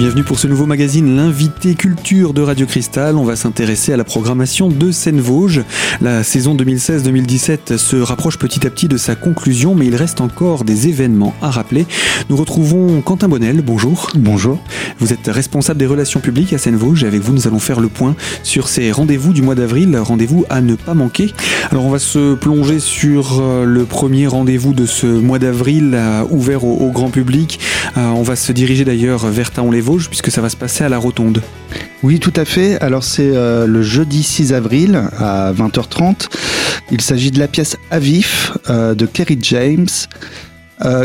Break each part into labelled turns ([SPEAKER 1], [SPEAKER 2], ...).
[SPEAKER 1] bienvenue pour ce nouveau magazine, l'invité culture de Radio Cristal. On va s'intéresser à la programmation de Seine-Vosges. La saison 2016-2017 se rapproche petit à petit de sa conclusion, mais il reste encore des événements à rappeler. Nous retrouvons Quentin Bonnel, bonjour.
[SPEAKER 2] Bonjour.
[SPEAKER 1] Vous êtes responsable des relations publiques à Seine-Vosges et avec vous nous allons faire le point sur ces rendez-vous du mois d'avril, rendez-vous à ne pas manquer. Alors on va se plonger sur euh, le premier rendez-vous de ce mois d'avril euh, ouvert au, grand public. Euh, on va se diriger d'ailleurs vers Puisque ça va se passer à la Rotonde.
[SPEAKER 2] Oui, tout à fait. Alors c'est le jeudi 6 avril à 20h30. Il s'agit de la pièce Avif de Kerry James.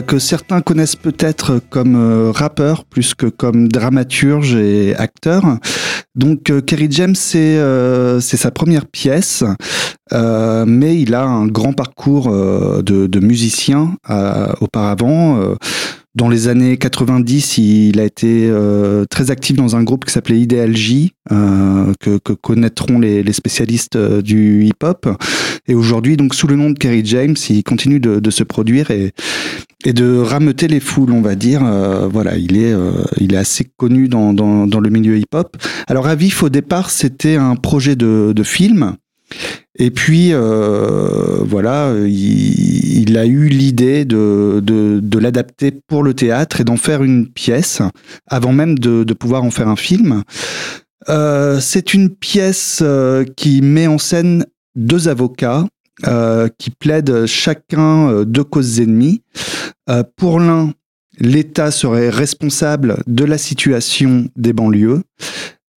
[SPEAKER 2] que certains connaissent peut-être comme rappeur plus que comme dramaturge et acteur. Donc Kerry James, c'est sa première pièce. Euh, mais il a un grand parcours euh, de, de, musicien euh, auparavant. Dans les années 90, il a été très actif dans un groupe qui s'appelait Ideal J, que, que, connaîtront les, les spécialistes du hip-hop. Et aujourd'hui, donc sous le nom de Kerry James, il continue de, de, se produire et, et de rameuter les foules, on va dire. voilà, il est, il est assez connu dans, dans, dans le milieu hip-hop. Alors Avif, au départ, c'était un projet de, de film. Et puis, euh, voilà, il, a eu l'idée de, de, l'adapter pour le théâtre et d'en faire une pièce, avant même de, pouvoir en faire un film. Euh, c'est une pièce euh, qui met en scène deux avocats qui plaident chacun deux causes ennemies. pour l'un, l'État serait responsable de la situation des banlieues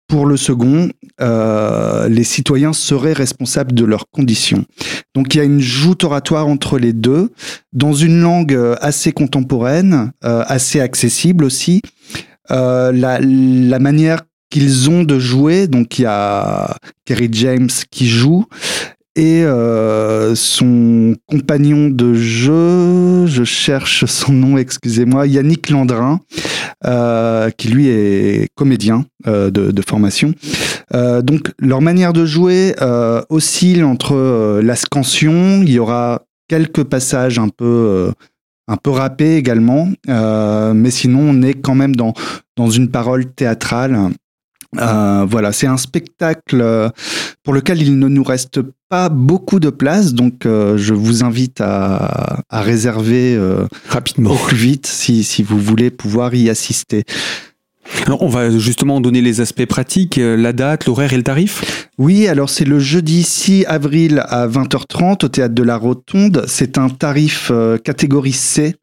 [SPEAKER 2] pour le second, euh, les citoyens seraient responsables de leurs conditions. Donc il y a une joute oratoire entre les deux, dans une langue euh, assez contemporaine, euh, assez accessible aussi. Euh, la, la manière qu'ils ont de jouer, donc il y a Kerry James qui joue, et euh, son compagnon de jeu, je cherche son nom, excusez-moi, Yannick Landrin, euh, qui lui est comédien euh, de, formation. Donc leur manière de jouer oscille entre la scansion, il y aura quelques passages un peu un peu rappés également, mais sinon on est quand même dans dans une parole théâtrale euh, voilà, c'est un spectacle euh, pour lequel il ne nous reste pas beaucoup de place, donc euh, je vous invite à, réserver
[SPEAKER 1] rapidement,
[SPEAKER 2] au plus vite, si, si, vous voulez pouvoir y assister.
[SPEAKER 1] Alors, on va justement donner les aspects pratiques, la date, l'horaire et le tarif?
[SPEAKER 2] Oui, alors c'est le jeudi 6 avril à 20h30 au théâtre de la Rotonde. C'est un tarif catégorie C.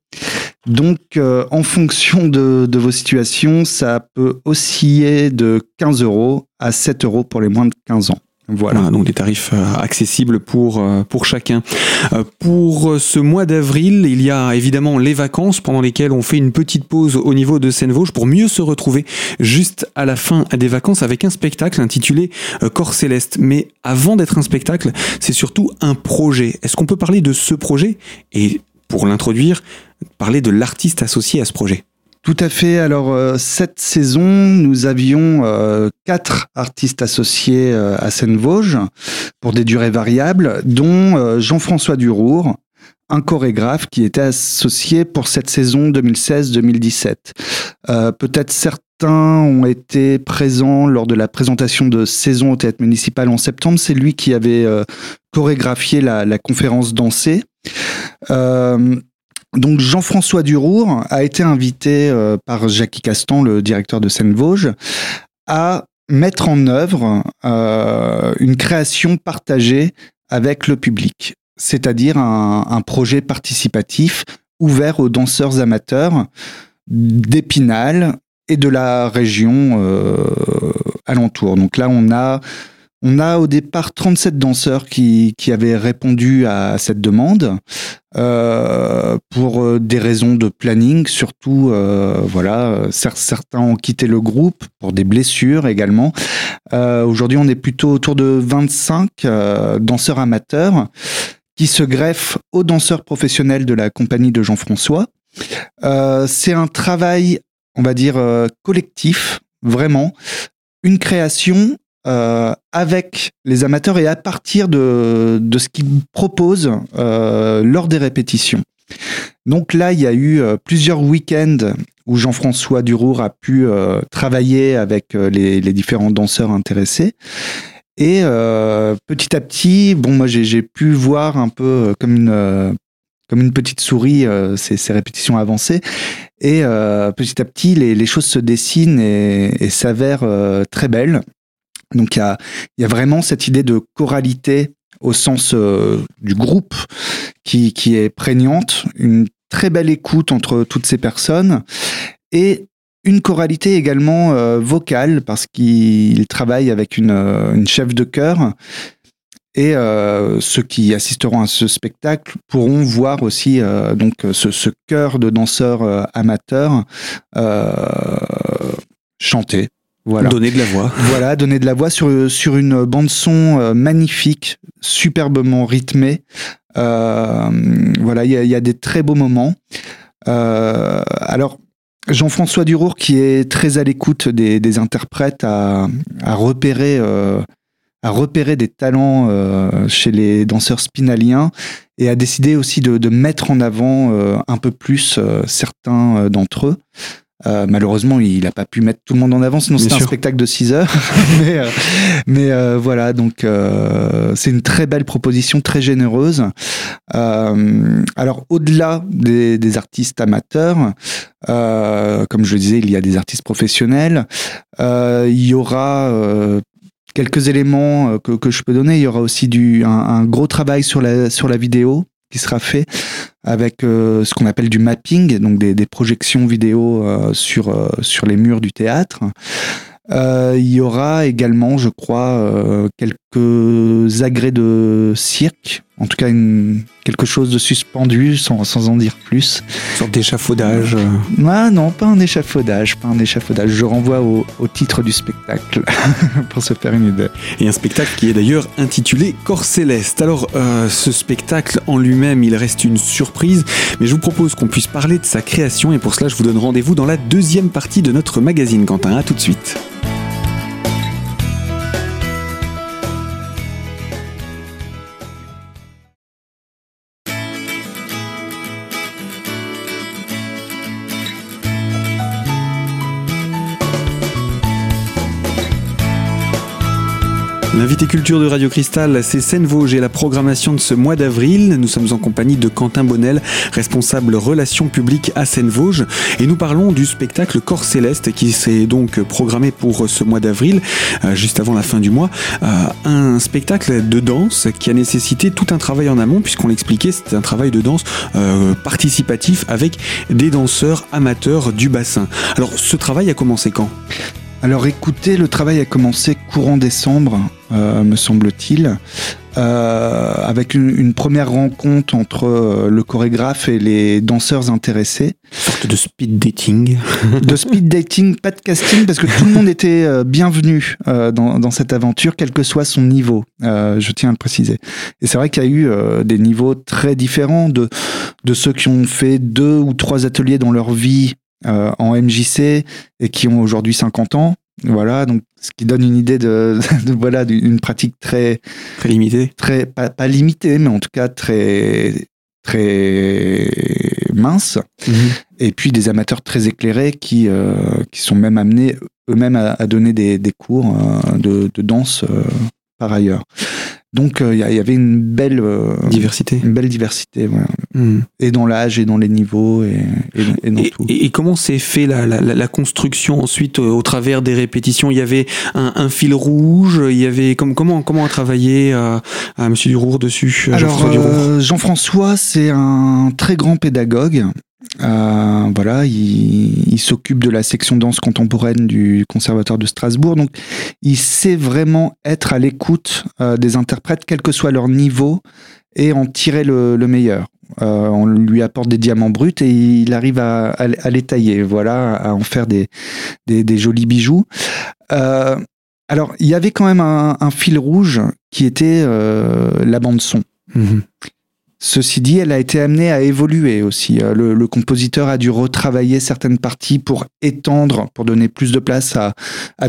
[SPEAKER 2] Donc, euh, en fonction de, vos situations, ça peut osciller de 15 euros à 7 euros pour les moins de 15 ans.
[SPEAKER 1] Voilà. donc des tarifs euh, accessibles pour, euh, pour chacun. Pour ce mois d'avril, il y a évidemment les vacances pendant lesquelles on fait une petite pause au niveau de Seine-Vosges pour mieux se retrouver juste à la fin des vacances avec un spectacle intitulé Corps Céleste. Mais avant d'être un spectacle, c'est surtout un projet. Est-ce qu'on peut parler de ce projet? Et pour l'introduire, parler de l'artiste associé à ce projet.
[SPEAKER 2] Tout à fait. Alors euh, cette saison, nous avions euh, quatre artistes associés euh, à Seine-Vosges pour des durées variables, dont Jean-François Durour, un chorégraphe qui était associé pour cette saison 2016-2017. Peut-être certains ont été présents lors de la présentation de saison au théâtre municipal en septembre. C'est lui qui avait chorégraphié la, conférence dansée. Donc Jean-François Durour a été invité euh, par Jackie Castan, le directeur de Seine-Vosges, à mettre en œuvre euh, une création partagée avec le public, c'est-à-dire un, projet participatif ouvert aux danseurs amateurs d'Épinal et de la région alentour. Donc là, on a on a au départ 37 danseurs qui, avaient répondu à cette demande euh, pour euh, des raisons de planning, surtout euh, certains ont quitté le groupe pour des blessures également. Aujourd'hui, on est plutôt autour de 25 danseurs amateurs qui se greffent aux danseurs professionnels de la compagnie de Jean-François. C'est un travail, on va dire, collectif, vraiment, une création euh, avec les amateurs et à partir de, de ce qu'ils proposent euh, lors des répétitions. Donc là, il y a eu euh, plusieurs week-ends où Jean-François Durour a pu travailler avec les, les, différents danseurs intéressés. Et petit à petit, bon, moi j'ai pu voir un peu comme une comme une petite souris ces, ces, répétitions avancées. Et petit à petit, les, les, choses se dessinent et, et s'avèrent très belles. Donc il y a, vraiment cette idée de choralité au sens euh, du groupe qui, est prégnante, une très belle écoute entre toutes ces personnes et une choralité également euh, vocale parce qu'il travaille avec une, euh, chef de chœur et ceux qui assisteront à ce spectacle pourront voir aussi donc ce, ce chœur de danseurs amateurs chanter
[SPEAKER 1] voilà. Donner de la voix.
[SPEAKER 2] Voilà, donner de la voix sur, sur une bande-son euh, magnifique, superbement rythmée. Euh, voilà, il y, y, a des très beaux moments. Euh, alors, Jean-François Durour, qui est très à l'écoute des, des, interprètes, a, a repéré, euh, a repéré des talents chez les danseurs spinaliens et a décidé aussi de, de mettre en avant un peu plus certains d'entre eux. Euh, malheureusement, il n'a pas pu mettre tout le monde en avant, sinon c'était un spectacle de 6 heures. mais, euh, mais euh, voilà, donc c'est une très belle proposition, très généreuse. alors, au-delà des, des, artistes amateurs, comme je le disais, il y a des artistes professionnels. il y aura quelques éléments que, que, je peux donner. Il y aura aussi du, un, un, gros travail sur la, sur la vidéo qui sera fait avec euh, ce qu'on appelle du mapping, donc des, projections vidéo euh, sur, euh, sur les murs du théâtre. il y aura également, je crois, quelques agrès de cirque en tout cas une, quelque chose de suspendu sans, sans en dire plus.
[SPEAKER 1] Une sorte d'échafaudage
[SPEAKER 2] ah, Non, pas un échafaudage, pas un échafaudage. Je renvoie au, au titre du spectacle pour se faire une idée.
[SPEAKER 1] Et un spectacle qui est d'ailleurs intitulé Corps Céleste. Alors euh, ce spectacle en lui-même, il reste une surprise, mais je vous propose qu'on puisse parler de sa création et pour cela je vous donne rendez-vous dans la deuxième partie de notre magazine Quentin. À tout de suite. L'invité culture de Radio Cristal, c'est Seine Vosges et la programmation de ce mois d'avril. Nous sommes en compagnie de Quentin Bonnel, responsable relations publiques à Seine Vosges, et nous parlons du spectacle Corps Céleste qui s'est donc programmé pour ce mois d'avril, euh, juste avant la fin du mois. Euh, un spectacle de danse qui a nécessité tout un travail en amont, puisqu'on l'expliquait, c'était un travail de danse euh, participatif avec des danseurs amateurs du bassin. Alors, ce travail a commencé quand?
[SPEAKER 2] Alors écoutez, le travail a commencé courant décembre, me semble-t-il, euh, avec une, première rencontre entre euh, le chorégraphe et les danseurs intéressés.
[SPEAKER 1] Sorte de speed dating.
[SPEAKER 2] de speed dating, pas de casting, parce que tout le monde était bienvenu dans, cette aventure, quel que soit son niveau, je tiens à le préciser. Et c'est vrai qu'il y a eu des niveaux très différents de, de ceux qui ont fait deux ou trois ateliers dans leur vie euh, en MJC et qui ont aujourd'hui 50 ans. Voilà, donc ce qui donne une idée de, voilà d'une pratique très
[SPEAKER 1] très limitée,
[SPEAKER 2] très pas, pas, limitée, mais en tout cas très très mince. Mhm. Et puis des amateurs très éclairés qui euh, qui sont même amenés eux-mêmes à, donner des, des cours euh, de, de, danse par ailleurs. Donc il y, avait une belle
[SPEAKER 1] diversité,
[SPEAKER 2] une belle diversité, voilà. Hmm. Et dans l'âge, et dans les niveaux, et, et, dans tout.
[SPEAKER 1] Et, comment s'est fait la, la, la, construction ensuite euh, au travers des répétitions? Il y avait un, un, fil rouge. Il y avait comme comment comment a travaillé à, Monsieur Durour dessus
[SPEAKER 2] Alors euh, Jean-François, c'est un très grand pédagogue. Euh, voilà, il, s'occupe de la section danse contemporaine du Conservatoire de Strasbourg, donc il sait vraiment être à l'écoute euh, des interprètes, quel que soit leur niveau, et en tirer le, le meilleur. Euh, on lui apporte des diamants bruts et il arrive à, les tailler, voilà, à en faire des, jolis bijoux. Alors, il y avait quand même un, fil rouge qui était la bande son. Mmh. Ceci dit, elle a été amenée à évoluer aussi. Euh, le, compositeur a dû retravailler certaines parties pour étendre, pour donner plus de place à,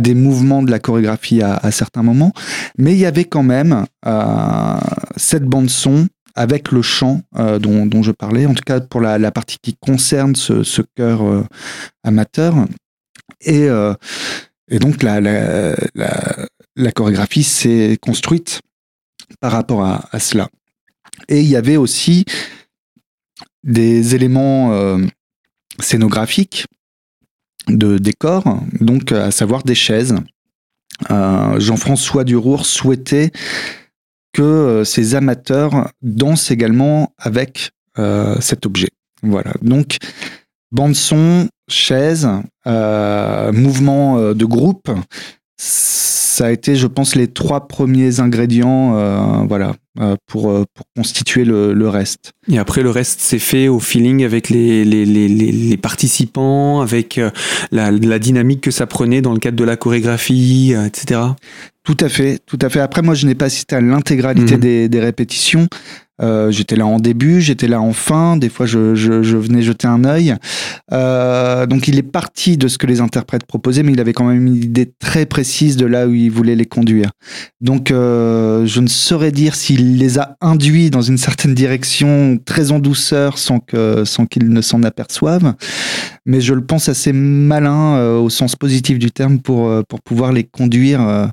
[SPEAKER 2] des mouvements de la chorégraphie à, certains moments. Mais il y avait quand même euh, cette bande son avec le chant dont, dont, je parlais, en tout cas pour la, partie qui concerne ce, ce chœur amateur. Et, donc la, chorégraphie s'est construite par rapport à, cela. Et il y avait aussi des éléments scénographiques de décor, donc à savoir des chaises. Euh, Jean-François Durour souhaitait que euh, ses amateurs dansent également avec euh, cet objet. Voilà. Donc, bande son, chaise, mouvement de groupe, ça a été, je pense, les trois premiers ingrédients, euh, voilà, euh, pour, euh, pour constituer le, le, reste.
[SPEAKER 1] Et après, le reste s'est fait au feeling avec les, les, les, les participants, avec la, la, dynamique que ça prenait dans le cadre de la chorégraphie, etc.
[SPEAKER 2] Tout à fait, tout à fait. Après, moi, je n'ai pas assisté à l'intégralité mmh. des, des, répétitions. Euh, j'étais là en début, j'étais là en fin, des fois je, je, je venais jeter un œil. Euh, donc il est parti de ce que les interprètes proposaient, mais il avait quand même une idée très précise de là où il voulait les conduire. Donc euh, je ne saurais dire s'il les a induits dans une certaine direction très en douceur sans sans qu'ils ne s'en aperçoivent, mais je le pense assez malin euh, au sens positif du terme pour euh, pour pouvoir les conduire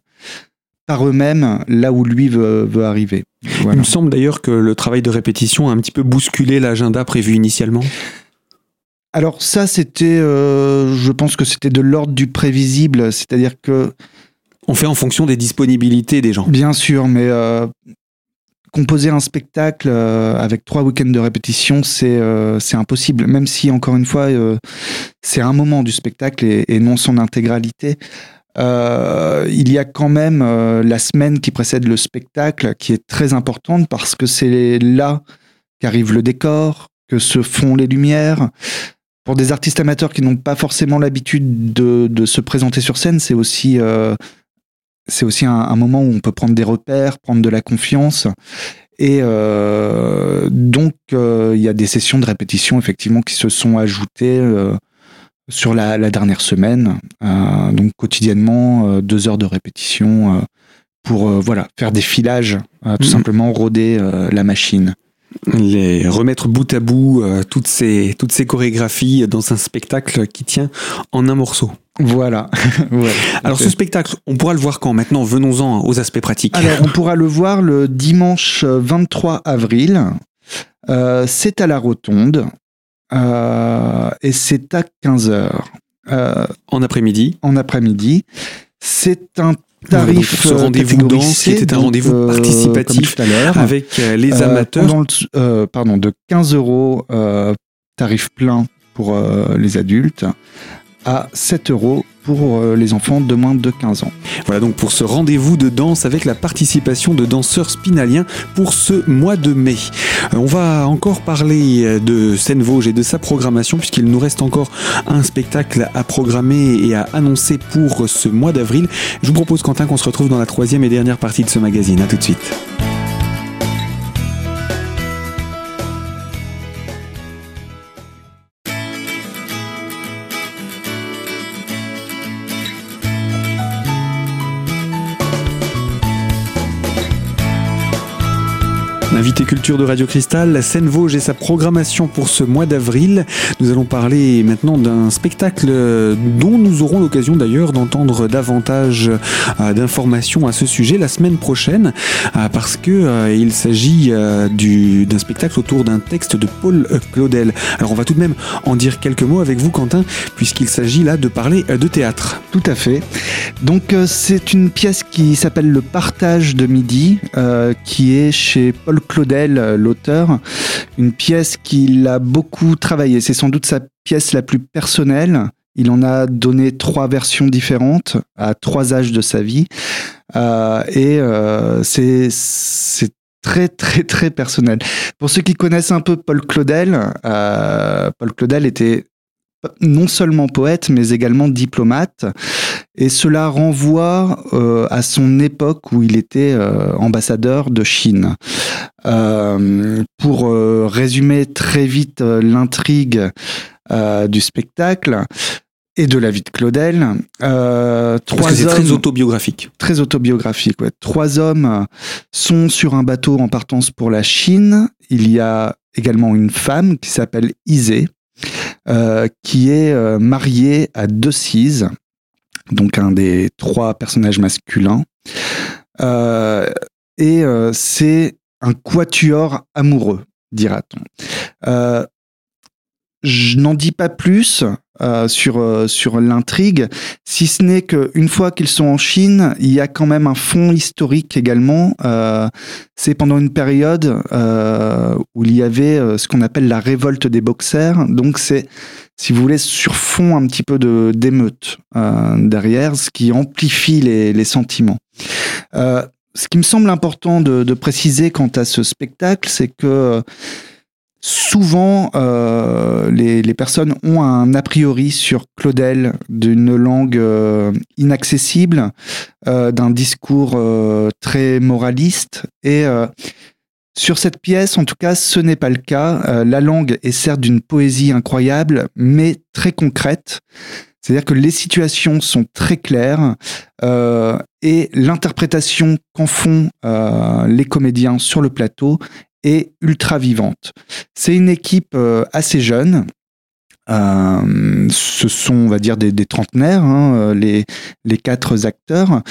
[SPEAKER 2] par eux-mêmes là où lui veut, veut arriver.
[SPEAKER 1] Voilà. Il me semble d'ailleurs que le travail de répétition a un petit peu bousculé l'agenda prévu initialement.
[SPEAKER 2] Alors ça, c'était, euh, je pense que c'était de l'ordre du prévisible, c'est-à-dire que...
[SPEAKER 1] On fait en fonction des disponibilités des gens.
[SPEAKER 2] Bien sûr, mais euh, composer un spectacle euh, avec trois week-ends de répétition, c'est c'est impossible, même si, encore une fois, c'est un moment du spectacle et, et non son intégralité. Euh, il y a quand même euh, la semaine qui précède le spectacle qui est très importante parce que c'est là qu'arrive le décor, que se font les lumières. Pour des artistes amateurs qui n'ont pas forcément l'habitude de, se présenter sur scène, c'est aussi, euh, aussi un, un, moment où on peut prendre des repères, prendre de la confiance. Et donc, il y a des sessions de répétition effectivement qui se sont ajoutées sur la, la, dernière semaine. Euh, donc quotidiennement, euh, deux heures de répétition euh, pour voilà faire des filages, tout mmh. simplement roder la machine.
[SPEAKER 1] Les remettre bout à bout toutes ces toutes ces chorégraphies dans un spectacle qui tient en un morceau.
[SPEAKER 2] Voilà.
[SPEAKER 1] ouais, Alors ce spectacle, on pourra le voir quand Maintenant, venons-en aux aspects pratiques.
[SPEAKER 2] Alors on pourra le voir le dimanche 23 avril. Euh, c'est à la Rotonde. Euh, et c'est à 15h.
[SPEAKER 1] Euh, en après-midi
[SPEAKER 2] En après-midi. C'est un tarif
[SPEAKER 1] ce rendez-vous danse qui était un rendez-vous euh, participatif avec les amateurs.
[SPEAKER 2] Le, pardon, de 15 euros tarif plein pour les adultes à 7 euros pour euh, les enfants de moins de 15 ans.
[SPEAKER 1] Voilà donc pour ce rendez-vous de danse avec la participation de danseurs spinaliens pour ce mois de mai. Euh, on va encore parler euh, de Seine Vosges et de sa programmation puisqu'il nous reste encore un spectacle à programmer et à annoncer pour ce mois d'avril. Je vous propose Quentin qu'on se retrouve dans la troisième et dernière partie de ce magazine. A tout de suite. Invité culture de Radio Cristal, la Seine Vosges et sa programmation pour ce mois d'avril. Nous allons parler maintenant d'un spectacle dont nous aurons l'occasion d'ailleurs d'entendre davantage euh, d'informations à ce sujet la semaine prochaine euh, parce que euh, il s'agit d'un spectacle autour d'un texte de Paul Claudel. Alors on va tout de même en dire quelques mots avec vous Quentin puisqu'il s'agit là de parler de théâtre.
[SPEAKER 2] Tout à fait. Donc c'est une pièce qui s'appelle Le partage de midi qui est chez Paul Claudel, euh, l'auteur, une pièce qu'il a beaucoup travaillé. C'est sans doute sa pièce la plus personnelle. Il en a donné trois versions différentes à trois âges de sa vie. Euh, et euh, c'est très très très personnel. Pour ceux qui connaissent un peu Paul Claudel, Paul Claudel était non seulement poète, mais également diplomate. Et cela renvoie euh, à son époque où il était euh, ambassadeur de Chine. Euh, pour euh, résumer très vite euh, l'intrigue du spectacle, et de la vie de Claudel.
[SPEAKER 1] Euh, trois Parce que c'est très autobiographique.
[SPEAKER 2] Très autobiographique, ouais. Trois hommes sont sur un bateau en partance pour la Chine. Il y a également une femme qui s'appelle Isée, euh, qui est euh, mariée à Decize, donc un des trois personnages masculins. Euh, et c'est un quatuor amoureux, dira-t-on. je n'en dis pas plus, euh, sur, euh, sur l'intrigue, si ce n'est qu'une fois qu'ils sont en Chine, il y a quand même un fond historique également. Euh, c'est pendant une période où il y avait ce qu'on appelle la révolte des boxers. Donc c'est, si vous voulez, sur fond un petit peu de, d'émeute derrière, ce qui amplifie les, les sentiments. ce qui me semble important de, de préciser quant à ce spectacle, c'est que Souvent, euh, les, personnes ont un a priori sur Claudel d'une langue euh, inaccessible, euh, d'un discours très moraliste. Et sur cette pièce, en tout cas, ce n'est pas le cas. la langue est certes d'une poésie incroyable, mais très concrète. C'est-à-dire que les situations sont très claires et l'interprétation qu'en font les comédiens sur le plateau et ultra vivante. C'est une équipe euh, assez jeune. Euh, ce sont, on va dire, des, trentenaires, hein, euh, les, les quatre acteurs,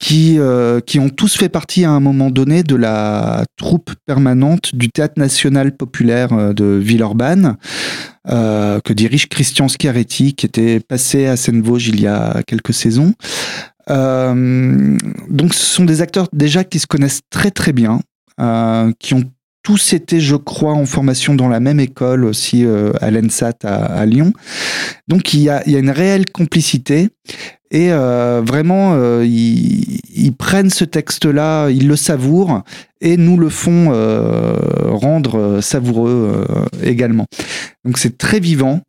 [SPEAKER 2] qui, qui ont tous fait partie à un moment donné de la troupe permanente du Théâtre national populaire de Villeurbanne, que dirige Christian Schiaretti, qui était passé à Seine-Vosges il y a quelques saisons. donc ce sont des acteurs déjà qui se connaissent très très bien, qui ont tous étaient, je crois, en formation dans la même école aussi euh, à l'ENSAT à, Lyon. Donc il y a, une réelle complicité et euh, vraiment euh, ils, prennent ce texte-là, ils le savourent et nous le font rendre savoureux également. Donc c'est très vivant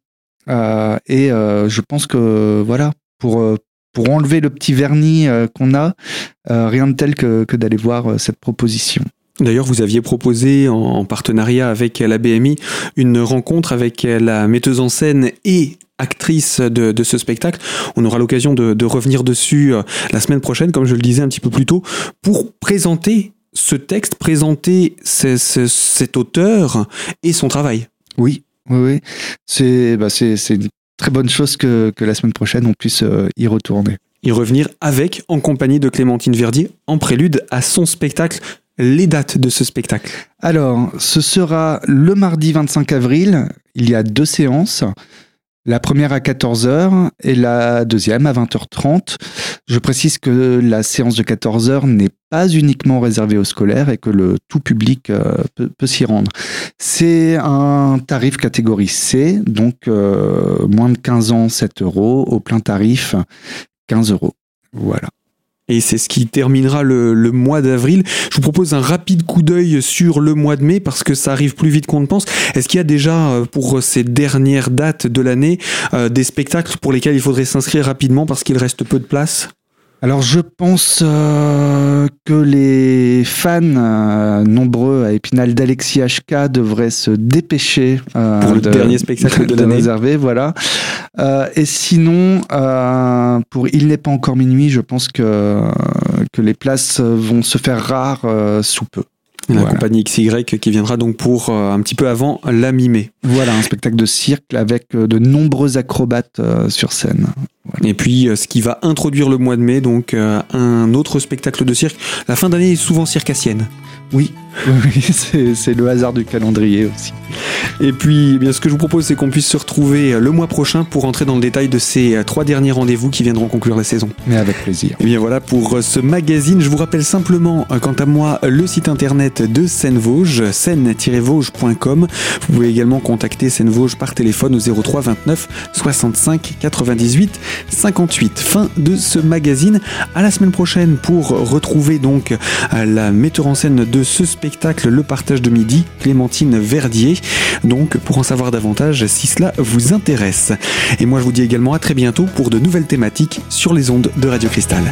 [SPEAKER 2] et je pense que voilà pour pour enlever le petit vernis qu'on a, rien de tel que d'aller voir cette proposition.
[SPEAKER 1] D'ailleurs, vous aviez proposé en partenariat avec la BMI une rencontre avec la metteuse en scène et actrice de, ce spectacle. On aura l'occasion de, revenir dessus euh, la semaine prochaine, comme je le disais un petit peu plus tôt, pour présenter ce texte, présenter cet auteur et son travail.
[SPEAKER 2] Oui, oui, oui. Bah, c'est une très bonne chose que, la semaine prochaine on puisse euh, y retourner.
[SPEAKER 1] Y revenir avec, en compagnie de Clémentine Verdier, en prélude à son spectacle les dates de ce spectacle
[SPEAKER 2] Alors, ce sera le mardi 25 avril. Il y a deux séances. La première à 14h et la deuxième à 20h30. Je précise que la séance de 14h n'est pas uniquement réservée aux scolaires et que le tout public euh, peut, s'y rendre. C'est un tarif catégorie C, donc euh, moins de 15 ans, 7 euros, au plein tarif, 15 euros. Voilà.
[SPEAKER 1] Et c'est ce qui terminera le, mois d'avril. Je vous propose un rapide coup d'œil sur le mois de mai parce que ça arrive plus vite qu'on ne pense. Est-ce qu'il y a déjà euh, pour ces dernières dates de l'année euh, des spectacles pour lesquels il faudrait s'inscrire rapidement parce qu'il reste peu de place?
[SPEAKER 2] Alors je pense euh, que les fans euh, nombreux à Épinal d'Alexis HK devraient se dépêcher
[SPEAKER 1] euh, pour le dernier spectacle de, l'année
[SPEAKER 2] réservé, voilà. et sinon, pour Il n'est pas encore minuit, je pense que que les places vont se faire rares sous peu.
[SPEAKER 1] La compagnie XY qui viendra donc pour un petit peu avant la mi-mai.
[SPEAKER 2] Voilà, un spectacle de cirque avec de nombreux acrobates sur scène.
[SPEAKER 1] Et puis euh, ce qui va introduire le mois de mai, donc euh, un autre spectacle de cirque. La fin d'année est souvent circassienne.
[SPEAKER 2] Oui, oui c'est le hasard du calendrier aussi.
[SPEAKER 1] Et puis, eh bien, ce que je vous propose, c'est qu'on puisse se retrouver euh, le mois prochain pour entrer dans le détail de ces trois derniers rendez-vous qui viendront conclure la saison.
[SPEAKER 2] Mais avec plaisir.
[SPEAKER 1] Et eh bien voilà pour ce magazine. Je vous rappelle simplement, quant à moi, le site internet de Seine-Vosges, seine-vosges.com. Vous pouvez également contacter Seine-Vosges par téléphone au 03 29 65 98 58. Fin de ce magazine. À la semaine prochaine pour retrouver donc la metteur en scène de ce Le Partage de Midi, Clémentine Verdier. Donc pour en savoir davantage si cela vous intéresse. Et moi je vous dis également à très bientôt pour de nouvelles thématiques sur les ondes de Radio Cristal.